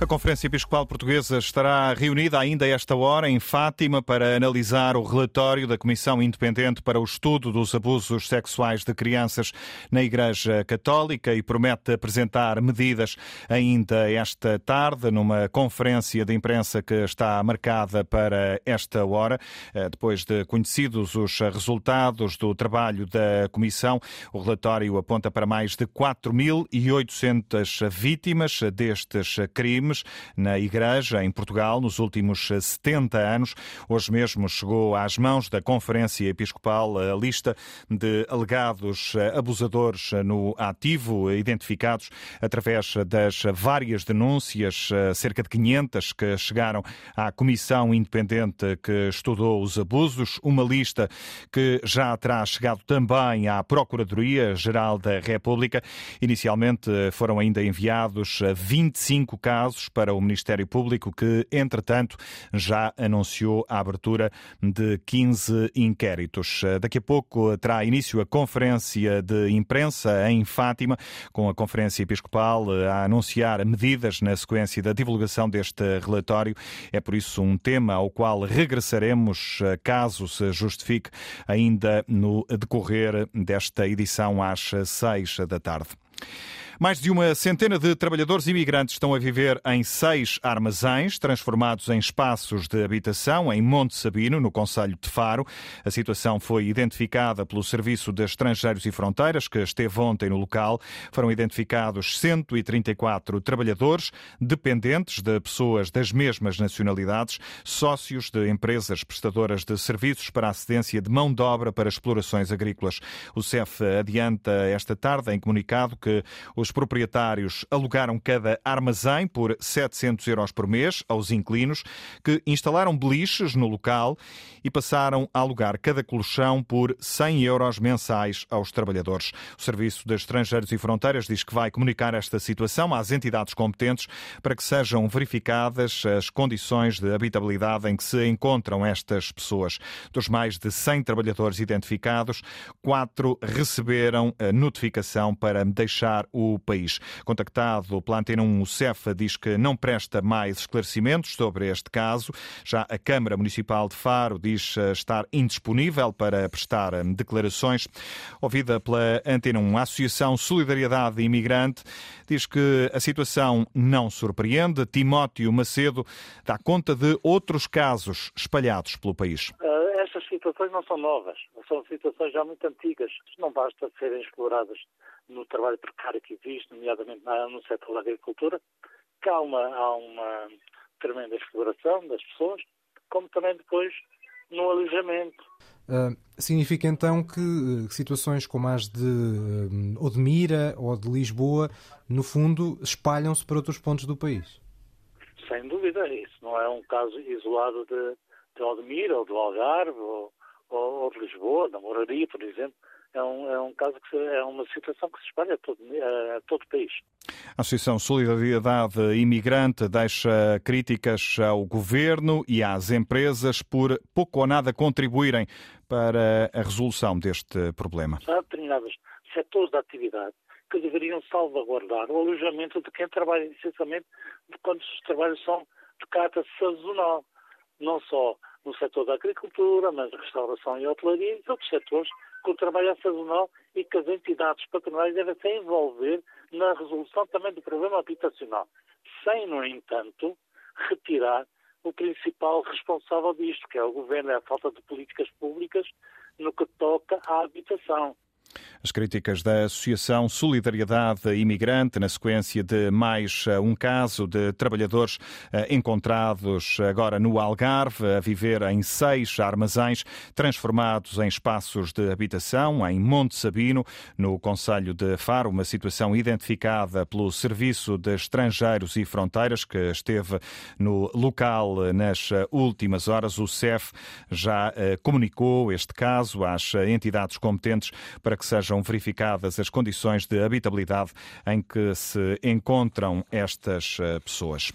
A Conferência Episcopal Portuguesa estará reunida ainda esta hora em Fátima para analisar o relatório da Comissão Independente para o Estudo dos Abusos Sexuais de Crianças na Igreja Católica e promete apresentar medidas ainda esta tarde numa conferência de imprensa que está marcada para esta hora. Eh, depois de conhecidos os resultados do trabalho da Comissão, o relatório aponta para mais de 4.800 vítimas destes crimes na Igreja em Portugal nos últimos 70 anos. Hoje mesmo chegou às mãos da Conferência Episcopal a lista de alegados abusadores no ativo, identificados através das várias denúncias, cerca de 500 que chegaram à Comissão Independente que estudou os abusos. Uma lista que já terá chegado também à Procuradoria-Geral da República. Inicialmente foram ainda enviados 25 casos para o Ministério Público, que, entretanto, já anunciou a abertura de 15 inquéritos. Daqui a pouco terá início a conferência de imprensa em Fátima, com a Conferência Episcopal a anunciar medidas na sequência da divulgação deste relatório. É por isso um tema ao qual regressaremos, caso se justifique, ainda no decorrer desta edição às seis da tarde. Mais de uma centena de trabalhadores imigrantes estão a viver em seis armazéns, transformados em espaços de habitação em Monte Sabino, no Conselho de Faro. A situação foi identificada pelo Serviço de Estrangeiros e Fronteiras, que esteve ontem no local. Foram identificados 134 trabalhadores, dependentes de pessoas das mesmas nacionalidades, sócios de empresas prestadoras de serviços para a cedência de mão de obra para explorações agrícolas. O CEF adianta esta tarde em comunicado que os os proprietários alugaram cada armazém por 700 euros por mês aos inquilinos, que instalaram beliches no local e passaram a alugar cada colchão por 100 euros mensais aos trabalhadores. O Serviço de Estrangeiros e Fronteiras diz que vai comunicar esta situação às entidades competentes para que sejam verificadas as condições de habitabilidade em que se encontram estas pessoas. Dos mais de 100 trabalhadores identificados, quatro receberam a notificação para deixar o país. Contactado pela Antena 1, o CEFA diz que não presta mais esclarecimentos sobre este caso. Já a Câmara Municipal de Faro diz estar indisponível para prestar declarações. Ouvida pela Antena 1, a Associação Solidariedade Imigrante diz que a situação não surpreende. Timóteo Macedo dá conta de outros casos espalhados pelo país. Uh, estas situações não são novas, são situações já muito antigas. Não basta serem exploradas no trabalho precário que existe, nomeadamente no setor da agricultura, que há uma, há uma tremenda exploração das pessoas, como também depois no alojamento. Uh, significa então que uh, situações como as de uh, ou de Mira ou de Lisboa, no fundo, espalham-se para outros pontos do país? Sem dúvida, isso não é um caso isolado de, de Odmira ou do Algarve ou, ou, ou de Lisboa, da Moraria, por exemplo é um, é um caso que se, é uma situação que se espalha a todo, a todo o país. A Associação Solidariedade Imigrante deixa críticas ao governo e às empresas por pouco ou nada contribuírem para a resolução deste problema. Há determinados setores da atividade que deveriam salvaguardar o alojamento de quem trabalha essencialmente quando os trabalhos são de caráter sazonal, não só no setor da agricultura, mas restauração e hotelaria e outros setores que o trabalho é sazonal e que as entidades patronais devem se envolver na resolução também do problema habitacional, sem, no entanto, retirar o principal responsável disto, que é o governo, é a falta de políticas públicas no que toca à habitação. As críticas da Associação Solidariedade Imigrante, na sequência de mais eh, um caso de trabalhadores eh, encontrados agora no Algarve, a viver em seis armazéns transformados em espaços de habitação em Monte Sabino, no Conselho de Faro, uma situação identificada pelo Serviço de Estrangeiros e Fronteiras, que esteve no local nas últimas horas. O CEF já eh, comunicou este caso às entidades competentes para que seja sejam verificadas as condições de habitabilidade em que se encontram estas eh, pessoas.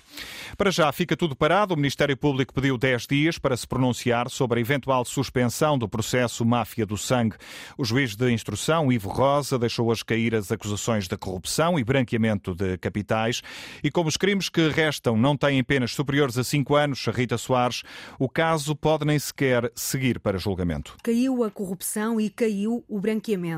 Para já fica tudo parado. O Ministério Público pediu 10 dias para se pronunciar sobre a eventual suspensão do processo Máfia do Sangue. O juiz de instrução, Ivo Rosa, deixou hoje cair as acusações de corrupção e branqueamento de capitais. E como os crimes que restam não têm penas superiores a 5 anos, Rita Soares, o caso pode nem sequer seguir para julgamento. Caiu a corrupção e caiu o branqueamento.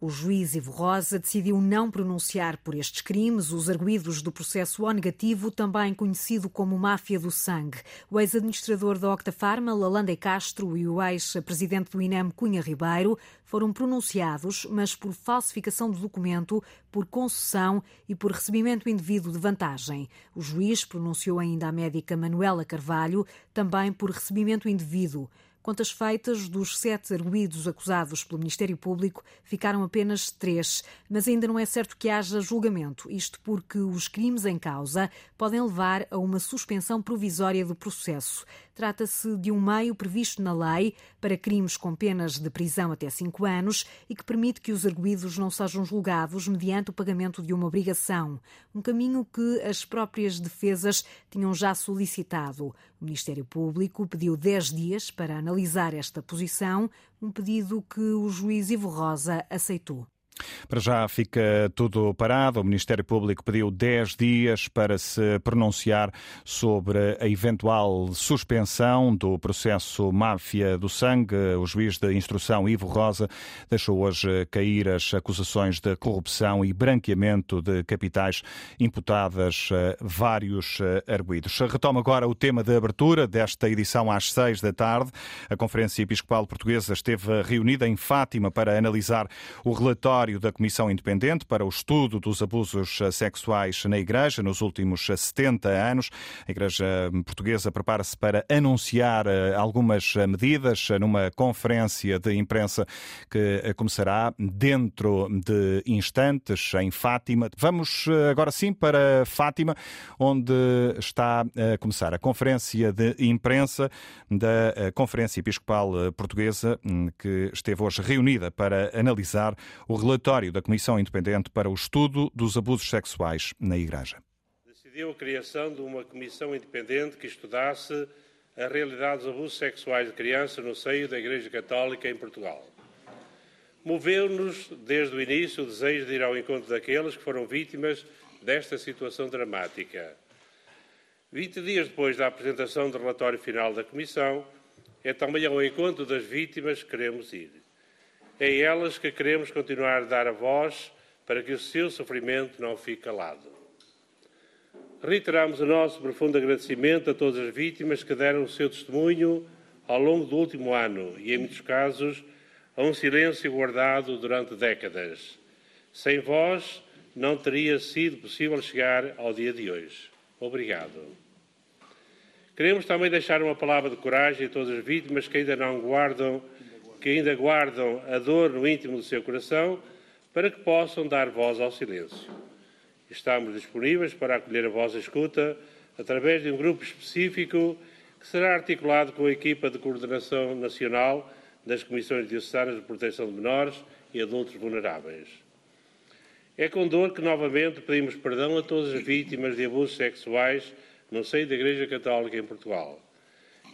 O juiz Ivo Rosa decidiu não pronunciar por estes crimes os arguídos do processo O negativo, também conhecido como máfia do sangue. O ex-administrador da Octafarma, Lalande Castro, e o ex-presidente do INEM, Cunha Ribeiro, foram pronunciados, mas por falsificação do documento, por concessão e por recebimento indevido de vantagem. O juiz pronunciou ainda a médica Manuela Carvalho, também por recebimento indevido. Contas feitas, dos sete arguídos acusados pelo Ministério Público, ficaram apenas três, mas ainda não é certo que haja julgamento, isto porque os crimes em causa podem levar a uma suspensão provisória do processo. Trata-se de um meio previsto na lei para crimes com penas de prisão até cinco anos e que permite que os arguídos não sejam julgados mediante o pagamento de uma obrigação. Um caminho que as próprias defesas tinham já solicitado. O Ministério Público pediu 10 dias para analisar esta posição, um pedido que o juiz Ivo Rosa aceitou. Para já fica tudo parado. O Ministério Público pediu 10 dias para se pronunciar sobre a eventual suspensão do processo Máfia do Sangue. O juiz de instrução, Ivo Rosa, deixou hoje cair as acusações de corrupção e branqueamento de capitais imputadas a vários arguídos. Retoma agora o tema de abertura desta edição às 6 da tarde. A Conferência Episcopal Portuguesa esteve reunida em Fátima para analisar o relatório relatório da Comissão Independente para o Estudo dos Abusos Sexuais na Igreja nos últimos 70 anos. A Igreja Portuguesa prepara-se para anunciar eh, algumas medidas numa conferência de imprensa que eh, começará dentro de instantes em Fátima. Vamos eh, agora sim para Fátima, onde está a começar a conferência de imprensa da Conferência Episcopal Portuguesa, hum, que esteve hoje reunida para analisar o relatório relatório da Comissão Independente para o Estudo dos Abusos Sexuais na Igreja. Decidiu a criação de uma comissão independente que estudasse a realidade dos abusos sexuais de crianças no seio da Igreja Católica em Portugal. Moveu-nos, desde o início, o desejo de ir ao encontro daqueles que foram vítimas desta situação dramática. 20 dias depois da apresentação do relatório final da Comissão, é também ao encontro das vítimas que queremos ir. É a elas que queremos continuar a dar a voz para que o seu sofrimento não fique calado. Reiteramos o nosso profundo agradecimento a todas as vítimas que deram o seu testemunho ao longo do último ano e, em muitos casos, a um silêncio guardado durante décadas. Sem vós, não teria sido possível chegar ao dia de hoje. Obrigado. Queremos também deixar uma palavra de coragem a todas as vítimas que ainda não guardam que ainda guardam a dor no íntimo do seu coração, para que possam dar voz ao silêncio. Estamos disponíveis para acolher a vossa escuta através de um grupo específico que será articulado com a equipa de coordenação nacional das Comissões Diocesanas de Proteção de Menores e Adultos Vulneráveis. É com dor que novamente pedimos perdão a todas as vítimas de abusos sexuais no seio da Igreja Católica em Portugal.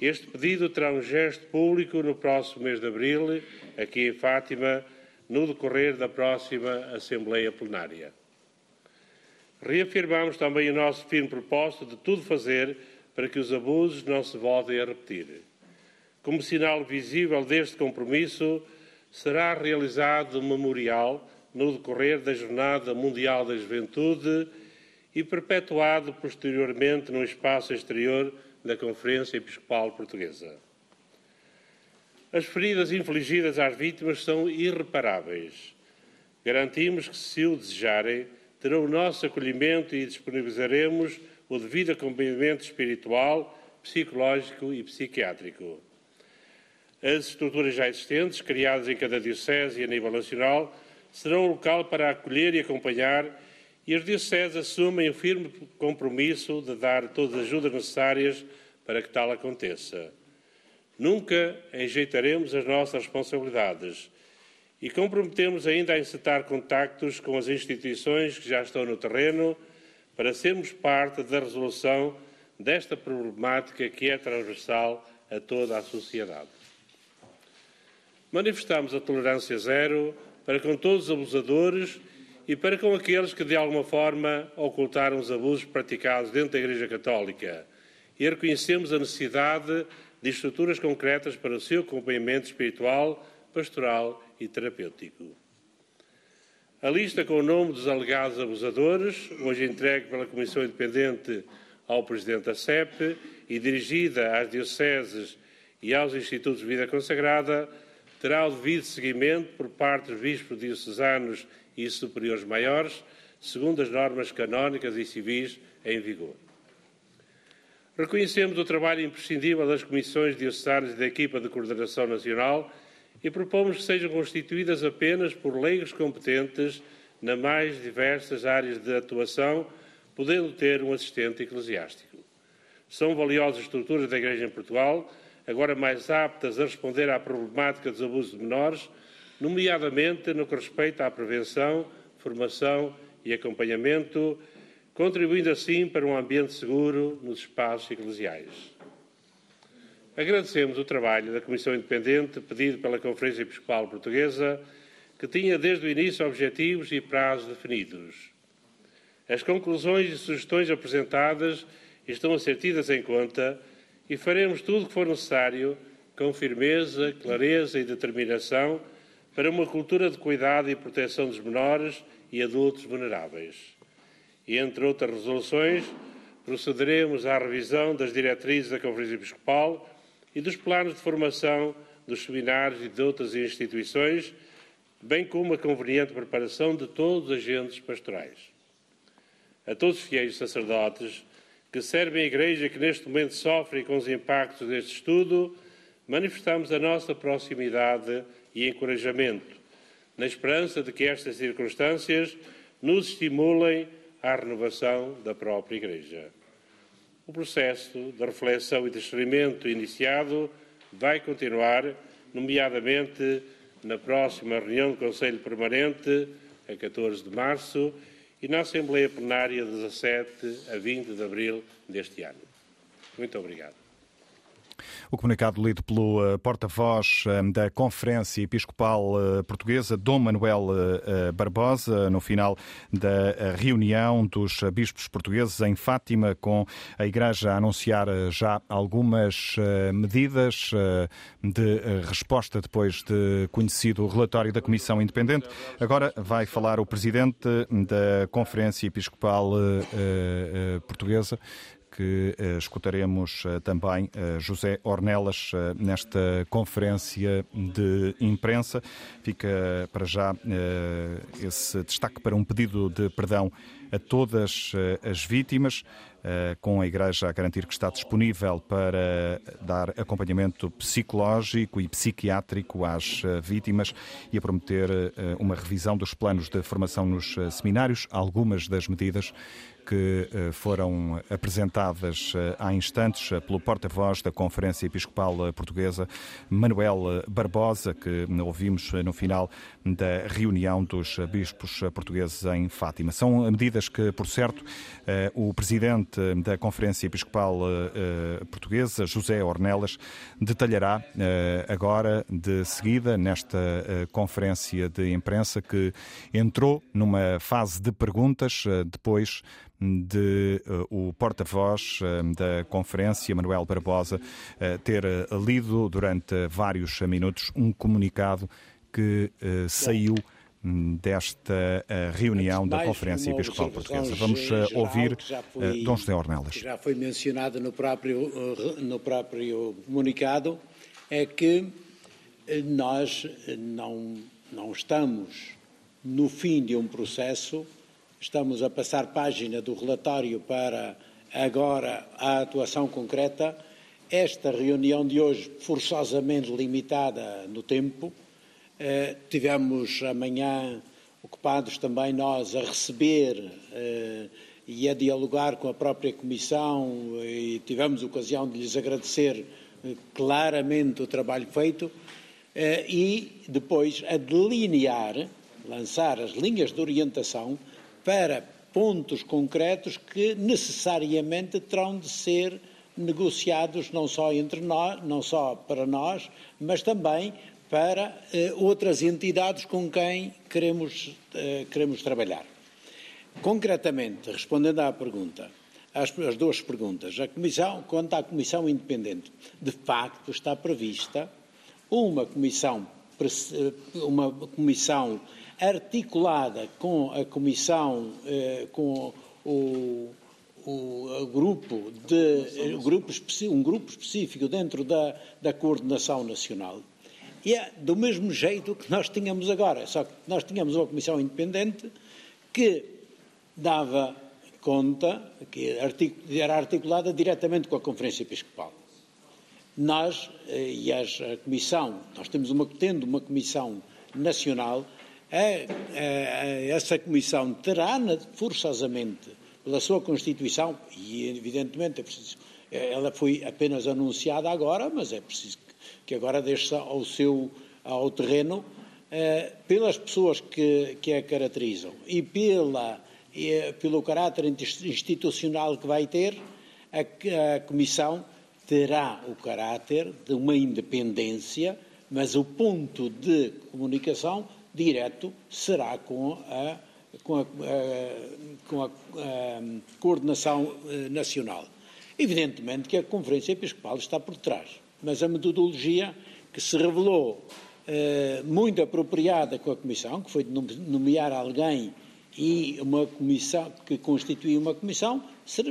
Este pedido terá um gesto público no próximo mês de abril, aqui em Fátima, no decorrer da próxima Assembleia Plenária. Reafirmamos também o nosso firme propósito de tudo fazer para que os abusos não se voltem a repetir. Como sinal visível deste compromisso, será realizado um memorial no decorrer da Jornada Mundial da Juventude e perpetuado posteriormente no espaço exterior da Conferência Episcopal Portuguesa. As feridas infligidas às vítimas são irreparáveis. Garantimos que, se o desejarem, terão o nosso acolhimento e disponibilizaremos o devido acompanhamento espiritual, psicológico e psiquiátrico. As estruturas já existentes, criadas em cada diocese e a nível nacional, serão o local para acolher e acompanhar e as dioceses assumem o firme compromisso de dar todas as ajudas necessárias para que tal aconteça. Nunca enjeitaremos as nossas responsabilidades e comprometemos ainda a encetar contactos com as instituições que já estão no terreno para sermos parte da resolução desta problemática que é transversal a toda a sociedade. Manifestamos a tolerância zero para com todos os abusadores e para com aqueles que, de alguma forma, ocultaram os abusos praticados dentro da Igreja Católica e reconhecemos a necessidade de estruturas concretas para o seu acompanhamento espiritual, pastoral e terapêutico. A lista com o nome dos alegados abusadores, hoje entregue pela Comissão Independente ao Presidente da CEP e dirigida às dioceses e aos Institutos de Vida Consagrada, terá o devido seguimento por parte dos bispos diocesanos e superiores maiores, segundo as normas canónicas e civis em vigor. Reconhecemos o trabalho imprescindível das comissões diocesanas e da equipa de coordenação nacional e propomos que sejam constituídas apenas por leigos competentes nas mais diversas áreas de atuação, podendo ter um assistente eclesiástico. São valiosas estruturas da Igreja em Portugal, agora mais aptas a responder à problemática dos abusos de menores, nomeadamente no que respeita à prevenção, formação e acompanhamento, contribuindo assim para um ambiente seguro nos espaços eclesiais. Agradecemos o trabalho da Comissão Independente pedido pela Conferência Episcopal Portuguesa, que tinha desde o início objetivos e prazos definidos. As conclusões e sugestões apresentadas estão a ser tidas em conta e faremos tudo o que for necessário, com firmeza, clareza e determinação, para uma cultura de cuidado e proteção dos menores e adultos vulneráveis. E, entre outras resoluções, procederemos à revisão das diretrizes da Conferência Episcopal e dos planos de formação dos seminários e de outras instituições, bem como a conveniente preparação de todos os agentes pastorais. A todos os fiéis sacerdotes que servem a Igreja que neste momento sofrem com os impactos deste estudo, manifestamos a nossa proximidade e encorajamento, na esperança de que estas circunstâncias nos estimulem à renovação da própria Igreja. O processo de reflexão e discernimento iniciado vai continuar, nomeadamente na próxima reunião do Conselho Permanente, a 14 de março, e na Assembleia Plenária 17 a 20 de abril deste ano. Muito obrigado. O comunicado lido pelo uh, porta-voz uh, da Conferência Episcopal uh, Portuguesa, Dom Manuel Barbosa, no final da reunião dos bispos portugueses em Fátima, com a Igreja a anunciar já algumas medidas de resposta depois de conhecido o relatório da Comissão Independente. Agora vai falar o Presidente da Conferência Episcopal Portuguesa que uh, escutaremos uh, também uh, José Ornelas nesta conferência de imprensa. Fica para já esse destaque para um pedido de perdão a todas as vítimas, com a Igreja a garantir que está disponível para dar acompanhamento psicológico e psiquiátrico às vítimas e a prometer uma revisão dos planos de formação nos seminários. Algumas das medidas que eh, foram apresentadas eh, há instantes eh, pelo porta-voz da Conferência Episcopal Portuguesa, Manuel Barbosa, que ouvimos no final da reunião dos bispos portugueses em Fátima. São medidas que, por certo, o presidente da Conferência Episcopal Portuguesa, José Ornelas, detalhará agora de seguida nesta conferência de imprensa que entrou numa fase de perguntas depois de uh, o porta-voz uh, da conferência, Manuel Barbosa, uh, ter lido durante vários minutos um comunicado que saiu hum, desta reunião da Conferência Episcopal Portuguesa. Vamos ouvir foi, Dom José Ornelas. Já foi mencionado no próprio, no próprio comunicado, é que nós não, não estamos no fim de um processo Estamos a passar página do relatório para agora a atuação concreta. Esta reunião de hoje, forçosamente limitada no tempo, eh, tivemos amanhã ocupados também nós a receber eh, e a dialogar com a própria Comissão e tivemos ocasião de lhes agradecer eh, claramente o trabalho feito. eh, e depois a delinear, lançar as linhas de orientação para pontos concretos que necessariamente terão de ser negociados não só entre nós, não só para nós, mas também para eh, outras entidades com quem queremos, eh, queremos trabalhar. Concretamente, respondendo à pergunta, às, às duas perguntas, a comissão, quanto à comissão independente, de facto está prevista uma comissão, uma comissão articulada com a comissão, eh, com o, o grupo de, grupo, um grupo específico dentro da, da coordenação nacional. E é do mesmo jeito que nós tínhamos agora, só que nós tínhamos uma comissão independente que dava conta, que era articulada diretamente com a Conferência Episcopal. Nós, eh, e a Comissão, nós temos uma, tendo uma Comissão Nacional, é, essa Comissão terá forçosamente, pela sua Constituição, e evidentemente é preciso, ela foi apenas anunciada agora, mas é preciso que agora deixe ao seu ao terreno, eh, pelas pessoas que, que a caracterizam e pela, e, pelo caráter institucional que vai ter, a, a Comissão terá o caráter de uma independência, mas o ponto de comunicação direto será com a, com a, com a, a coordenação eh, nacional. Evidentemente que a Conferência Episcopal está por trás, mas a metodologia que se revelou eh, muito apropriada com a Comissão, que foi nomear alguém e uma comissão que constitui uma comissão,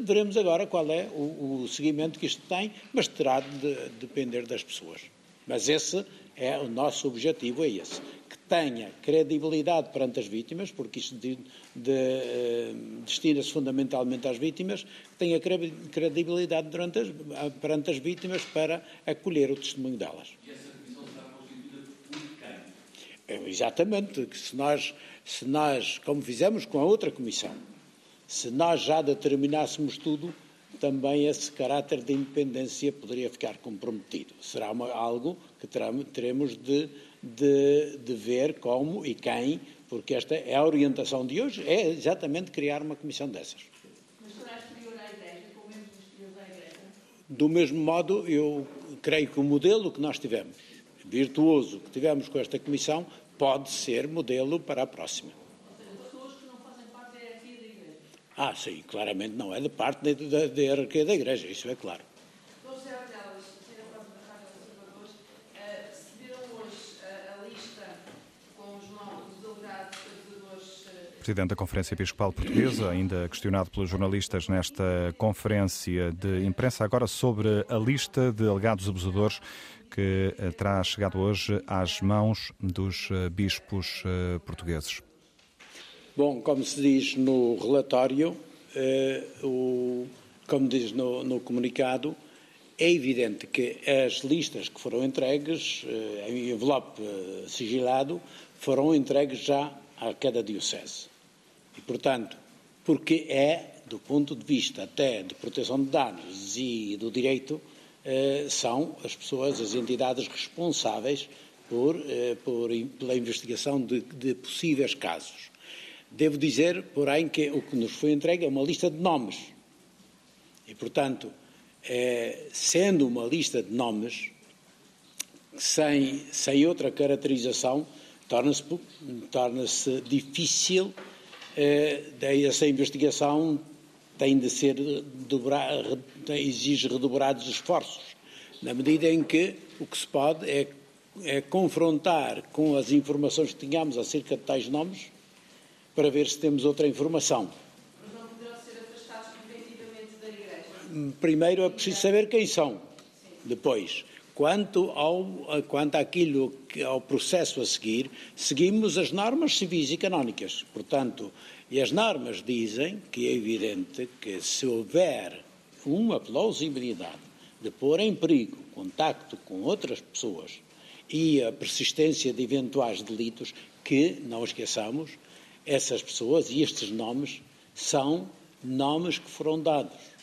veremos agora qual é o, o seguimento que isto tem, mas terá de depender das pessoas. Mas esse é o nosso objetivo, é esse. Que tenha credibilidade perante as vítimas, porque isto de, de, uh, destina-se fundamentalmente às vítimas, que tenha credibilidade as, perante as vítimas para acolher o testemunho delas. E essa comissão será constituída por quem? Exatamente. Se nós se nós, como fizemos com a outra comissão, se nós já determinássemos tudo, também esse caráter de independência poderia ficar comprometido. Será uma, algo que teremos de, de, de, ver como e quem, porque esta é a orientação de hoje, é exatamente criar uma comissão dessas. Do mesmo modo, eu creio que o modelo que nós tivemos, virtuoso que tivemos com esta comissão, pode ser modelo para a próxima. Pessoas que não fazem parte da hierarquia da Igreja. Ah, sim, claramente não é de parte da, da hierarquia da Igreja, isso é claro. Presidente da Conferência Episcopal Portuguesa, ainda questionado pelos jornalistas nesta conferência de imprensa, agora sobre a lista de alegados abusadores que eh, terá chegado hoje às mãos dos eh, bispos eh, portugueses? Bom, como se diz no relatório, o, como diz no, no, comunicado, é evidente que as listas que foram entregues, em envelope sigilado, foram entregues já a cada diocese. E, portanto, porque é, do ponto de vista até de proteção de dados e do direito, eh, são as pessoas, as entidades responsáveis por, eh, por pela investigação de, de, possíveis casos. Devo dizer, porém, que o que nos foi entregue é uma lista de nomes. E, portanto, eh, sendo uma lista de nomes, sem, sem outra caracterização, torna-se torna difícil, essa investigação tem de ser dobrar, exige redobrados esforços, na medida em que o que se pode é, é confrontar com as informações que tínhamos acerca de tais nomes para ver se temos outra informação. Mas não poderão ser afastados definitivamente da Igreja? Primeiro é preciso saber quem são. Depois, quanto ao quanto àquilo ao processo a seguir, seguimos as normas civis e canónicas. Portanto, e as normas dizem que é evidente que se houver uma plausibilidade de pôr em perigo contacto com outras pessoas e a persistência de eventuais delitos, que, não esqueçamos, essas pessoas e estes nomes são nomes que foram dados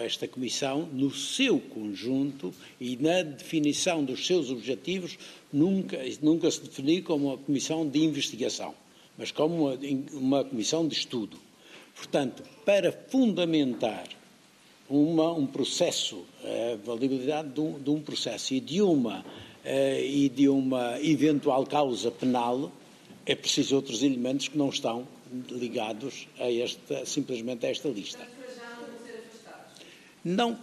esta Comissão, no seu conjunto e na definição dos seus objetivos, nunca, nunca se definiu como uma Comissão de investigação, mas como uma, uma Comissão de estudo. Portanto, para fundamentar uma, um processo, a validade de um, de um processo e de uma uh, e de uma eventual causa penal, é preciso outros elementos que não estão ligados a esta, simplesmente a esta lista. Não,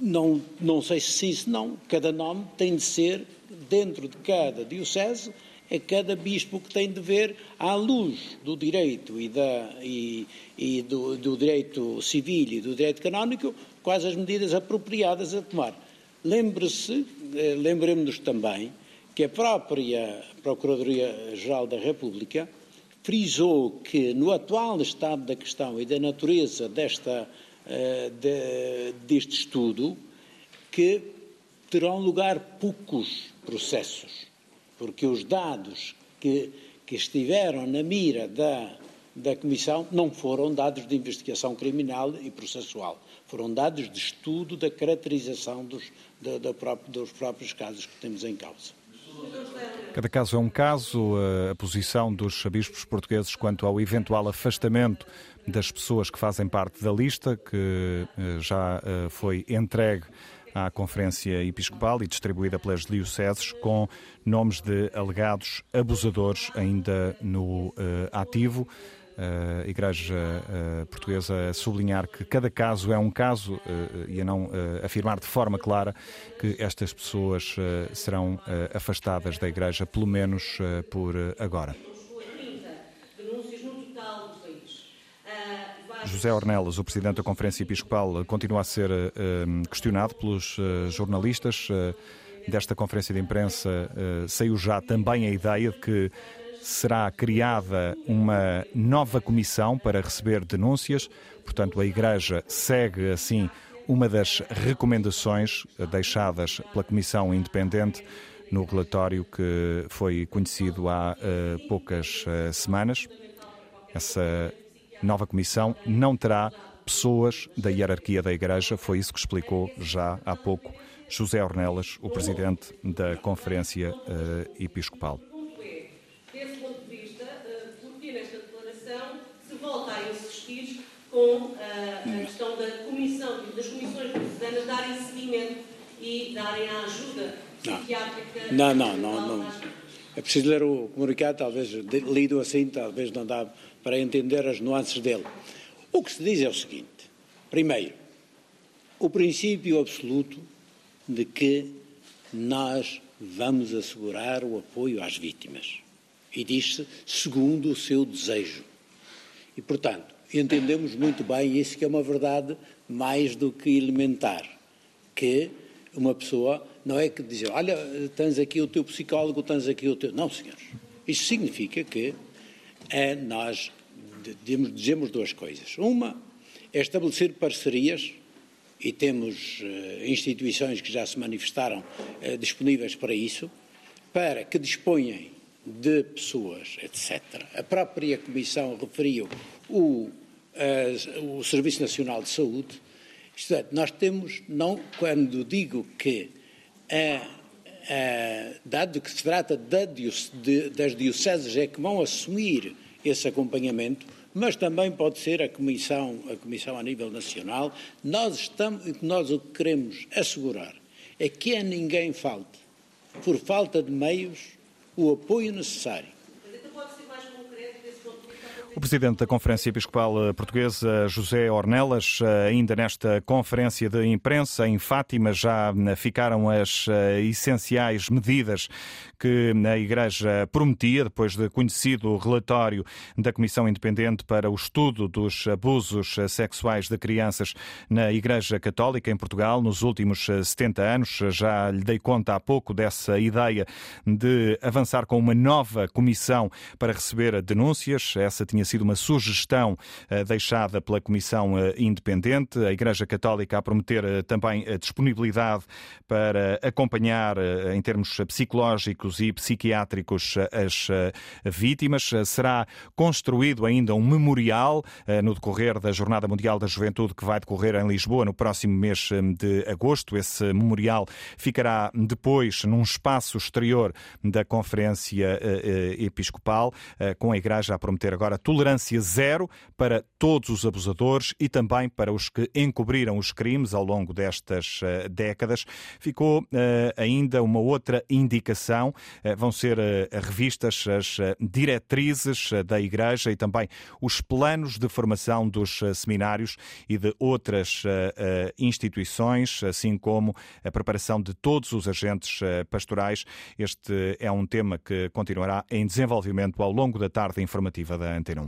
não, não sei se sim, se não. Cada nome tem de ser, dentro de cada diocese, é cada bispo que tem de ver à luz do direito e, da, e, e do, do, direito civil e do direito canónico quais as medidas apropriadas a tomar. Lembre-se, eh, lembremos-nos também que a própria Procuradoria-Geral da República frisou que no atual estado da questão e da natureza desta eh, de, deste estudo que terão lugar poucos processos, porque os dados que, que estiveram na mira da, da Comissão não foram dados de investigação criminal e processual, foram dados de estudo da caracterização dos, da, da próprio, dos próprios casos que temos em causa. Cada caso é um caso. A posição dos bispos portugueses quanto ao eventual afastamento das pessoas que fazem parte da lista, que eh, já eh, foi entregue à Conferência Episcopal e distribuída pelas dioceses, com nomes de alegados abusadores ainda no uh, ativo. A Igreja Portuguesa a sublinhar que cada caso é um caso e a não afirmar de forma clara que estas pessoas serão afastadas da Igreja, pelo menos por agora. José Ornelas, o presidente da Conferência Episcopal, continua a ser questionado pelos jornalistas. Desta conferência de imprensa saiu já também a ideia de que será criada uma nova comissão para receber denúncias. Portanto, a Igreja segue assim uma das recomendações deixadas pela Comissão Independente no relatório que foi conhecido há poucas semanas. Essa nova comissão não terá pessoas da hierarquia da Igreja, foi isso que explicou já há pouco José Ornelas, o presidente da Conferência uh, Episcopal. Desse ponto de vista, uh, porque nesta declaração se volta a insistir com uh, a questão da comissão, das comissões diocesanas darem seguimento e darem a ajuda psiquiátrica. Não, não, não. não. É preciso ler o comunicado, talvez lido assim, talvez não dá para entender as nuances dele. O que se diz é o seguinte: primeiro, o princípio absoluto de que nós vamos assegurar o apoio às vítimas. E diz-se segundo o seu desejo. E, portanto, entendemos muito bem isso que é uma verdade mais do que elementar, que uma pessoa não é que dizer, olha, tens aqui o teu psicólogo, tens aqui o teu... Não, senhores. Isso significa que é nós dizemos duas coisas. Uma é estabelecer parcerias, e temos uh, instituições que já se manifestaram uh, disponíveis para isso, para que disponham de pessoas, etc. A própria Comissão referiu o, o Serviço Nacional de Saúde. Isto é, nós temos, não, quando digo que, dado que se trata da, de, das dioceses é que vão assumir esse acompanhamento, mas também pode ser a comissão, a comissão a nível nacional. Nós estamos, nós o que queremos assegurar é que a ninguém falte, por falta de meios, o apoio necessário o presidente da Conferência Episcopal eh, Portuguesa, José Ornelas, eh, ainda nesta conferência de imprensa em Fátima, já eh, ficaram as essenciais medidas que a Igreja prometia, depois de conhecido o relatório da Comissão Independente para o Estudo dos Abusos Sexuais de Crianças na Igreja Católica em Portugal nos últimos 70 anos. Já lhe dei conta há pouco dessa ideia de avançar com uma nova comissão para receber denúncias. Essa tinha sido uma sugestão deixada pela Comissão Independente. A Igreja Católica a prometer também a disponibilidade para acompanhar em termos psicológicos e psiquiátricos as vítimas. Será construído ainda um memorial no decorrer da Jornada Mundial da Juventude que vai decorrer em Lisboa no próximo mês de agosto. Esse memorial ficará depois num espaço exterior da Conferência eh, eh, Episcopal, eh, com a Igreja a prometer agora tolerância zero para todos os abusadores e também para os que encobriram os crimes ao longo destas décadas. Ficou ainda uma outra indicação, vão ser revistas as diretrizes da Igreja e também os planos de formação dos seminários e de outras instituições, assim como a preparação de todos os agentes pastorais. Este é um tema que continuará em desenvolvimento ao longo da tarde informativa da Antena